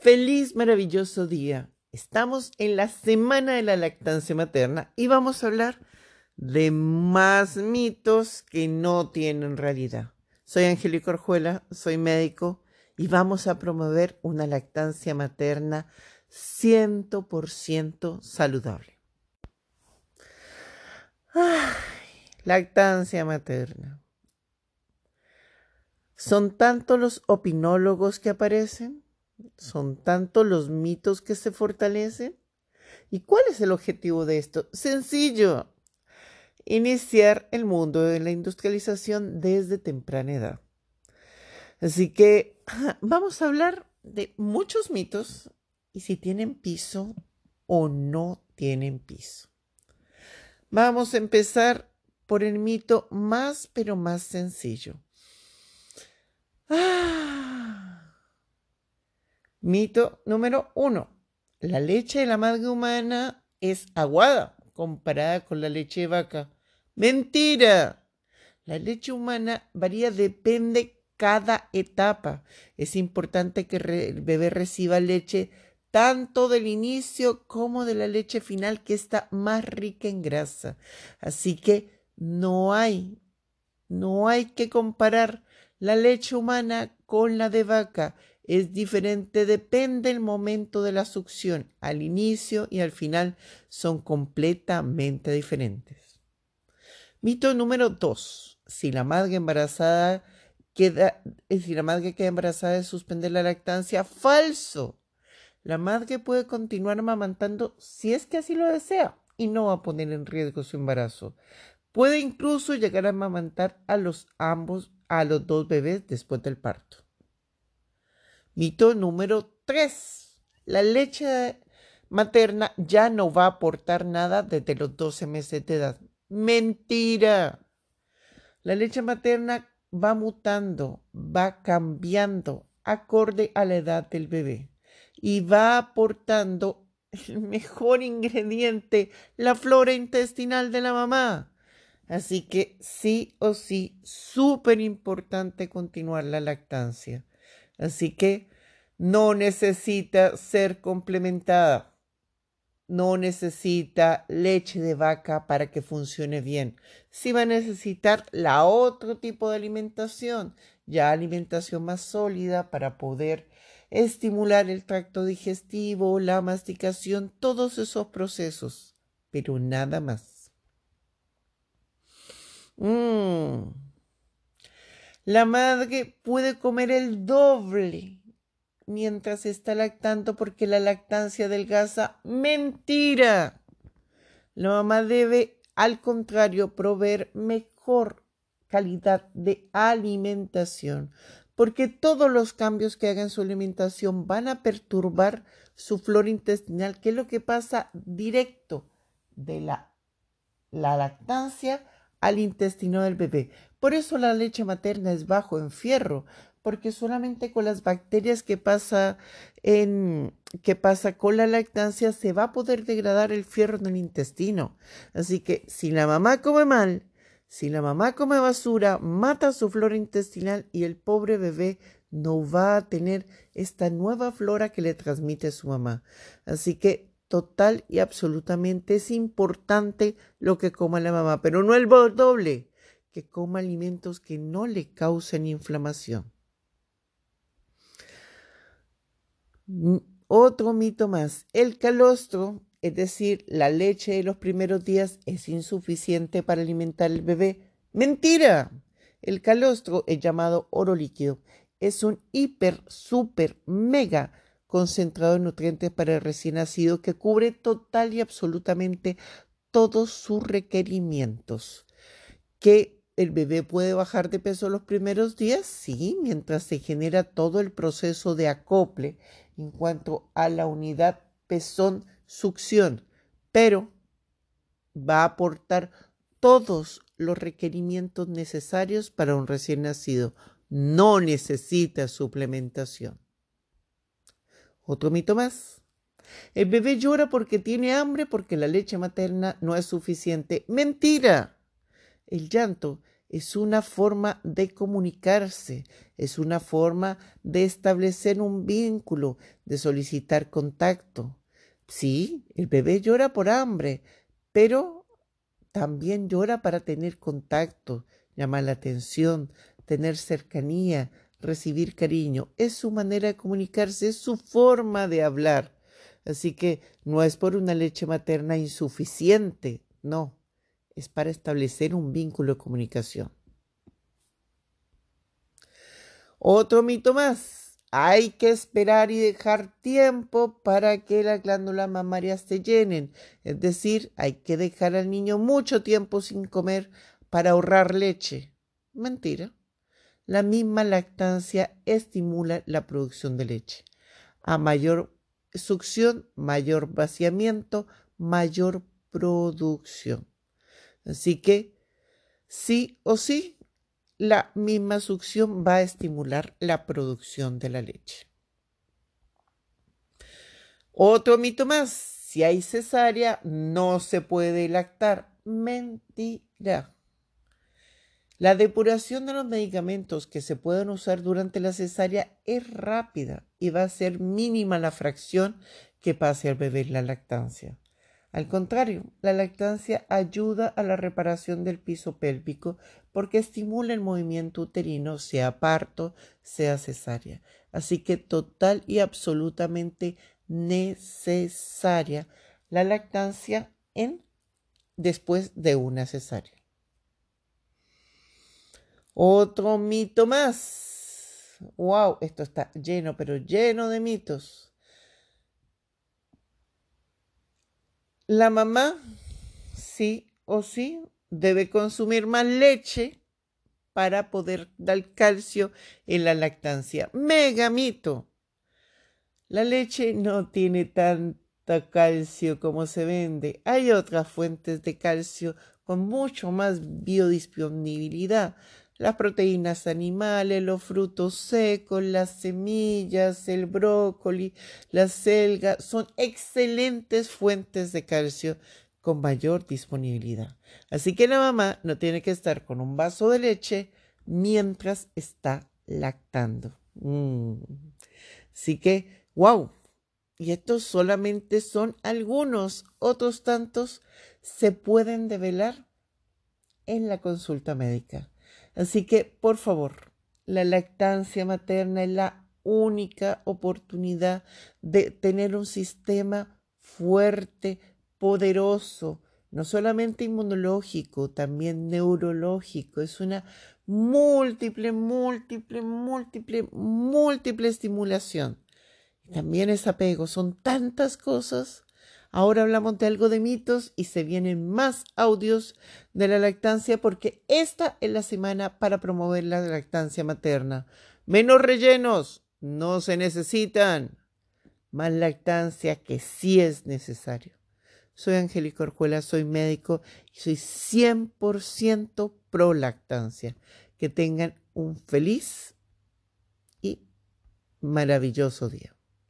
Feliz, maravilloso día. Estamos en la semana de la lactancia materna y vamos a hablar de más mitos que no tienen realidad. Soy Angélica Orjuela, soy médico y vamos a promover una lactancia materna 100% saludable. Ay, lactancia materna. Son tantos los opinólogos que aparecen son tantos los mitos que se fortalecen. ¿Y cuál es el objetivo de esto? Sencillo. Iniciar el mundo de la industrialización desde temprana edad. Así que vamos a hablar de muchos mitos y si tienen piso o no tienen piso. Vamos a empezar por el mito más pero más sencillo. Ah, Mito número uno. La leche de la madre humana es aguada comparada con la leche de vaca. Mentira. La leche humana varía, depende cada etapa. Es importante que el bebé reciba leche tanto del inicio como de la leche final que está más rica en grasa. Así que no hay, no hay que comparar la leche humana con la de vaca es diferente, depende del momento de la succión. Al inicio y al final son completamente diferentes. Mito número 2. Si la madre embarazada queda, eh, si la madre queda embarazada de suspender la lactancia, falso. La madre puede continuar amamantando si es que así lo desea y no va a poner en riesgo su embarazo. Puede incluso llegar a amamantar a los ambos, a los dos bebés después del parto. Mito número 3. La leche materna ya no va a aportar nada desde los 12 meses de edad. Mentira. La leche materna va mutando, va cambiando acorde a la edad del bebé y va aportando el mejor ingrediente, la flora intestinal de la mamá. Así que sí o sí, súper importante continuar la lactancia. Así que no necesita ser complementada. No necesita leche de vaca para que funcione bien. Sí va a necesitar la otro tipo de alimentación, ya alimentación más sólida para poder estimular el tracto digestivo, la masticación, todos esos procesos, pero nada más. Mm. La madre puede comer el doble mientras está lactando porque la lactancia adelgaza. Mentira. La mamá debe, al contrario, proveer mejor calidad de alimentación, porque todos los cambios que haga en su alimentación van a perturbar su flora intestinal, que es lo que pasa directo de la, la lactancia al intestino del bebé. Por eso la leche materna es bajo en fierro, porque solamente con las bacterias que pasa que pasa con la lactancia se va a poder degradar el fierro en el intestino. Así que si la mamá come mal, si la mamá come basura, mata su flora intestinal y el pobre bebé no va a tener esta nueva flora que le transmite su mamá. Así que total y absolutamente es importante lo que coma la mamá, pero no el doble, que coma alimentos que no le causen inflamación. Otro mito más. El calostro, es decir, la leche de los primeros días, es insuficiente para alimentar al bebé. Mentira. El calostro es llamado oro líquido. Es un hiper, super, mega concentrado de nutrientes para el recién nacido que cubre total y absolutamente todos sus requerimientos. ¿Que el bebé puede bajar de peso los primeros días? Sí, mientras se genera todo el proceso de acople en cuanto a la unidad pezón-succión, pero va a aportar todos los requerimientos necesarios para un recién nacido. No necesita suplementación. Otro mito más. El bebé llora porque tiene hambre porque la leche materna no es suficiente. Mentira. El llanto es una forma de comunicarse, es una forma de establecer un vínculo, de solicitar contacto. Sí, el bebé llora por hambre, pero también llora para tener contacto, llamar la atención, tener cercanía, recibir cariño. Es su manera de comunicarse, es su forma de hablar. Así que no es por una leche materna insuficiente, no, es para establecer un vínculo de comunicación. Otro mito más. Hay que esperar y dejar tiempo para que las glándulas mamarias se llenen. Es decir, hay que dejar al niño mucho tiempo sin comer para ahorrar leche. Mentira. La misma lactancia estimula la producción de leche. A mayor succión, mayor vaciamiento, mayor producción. Así que sí o sí, la misma succión va a estimular la producción de la leche. Otro mito más, si hay cesárea no se puede lactar. Mentira. La depuración de los medicamentos que se pueden usar durante la cesárea es rápida y va a ser mínima la fracción que pase al bebé la lactancia. Al contrario, la lactancia ayuda a la reparación del piso pélvico porque estimula el movimiento uterino, sea parto, sea cesárea. Así que total y absolutamente necesaria la lactancia en después de una cesárea. Otro mito más. Wow, esto está lleno, pero lleno de mitos. La mamá, sí o sí, debe consumir más leche para poder dar calcio en la lactancia. Mega mito. La leche no tiene tanto calcio como se vende. Hay otras fuentes de calcio con mucho más biodisponibilidad las proteínas animales, los frutos secos, las semillas, el brócoli, la selga, son excelentes fuentes de calcio con mayor disponibilidad. Así que la mamá no tiene que estar con un vaso de leche mientras está lactando. Mm. Así que, wow. Y estos solamente son algunos, otros tantos se pueden develar en la consulta médica. Así que, por favor, la lactancia materna es la única oportunidad de tener un sistema fuerte, poderoso, no solamente inmunológico, también neurológico. Es una múltiple, múltiple, múltiple, múltiple estimulación. También es apego. Son tantas cosas Ahora hablamos de algo de mitos y se vienen más audios de la lactancia porque esta es la semana para promover la lactancia materna. Menos rellenos, no se necesitan. Más lactancia que sí es necesario. Soy Angélica Orjuela, soy médico y soy 100% pro lactancia. Que tengan un feliz y maravilloso día.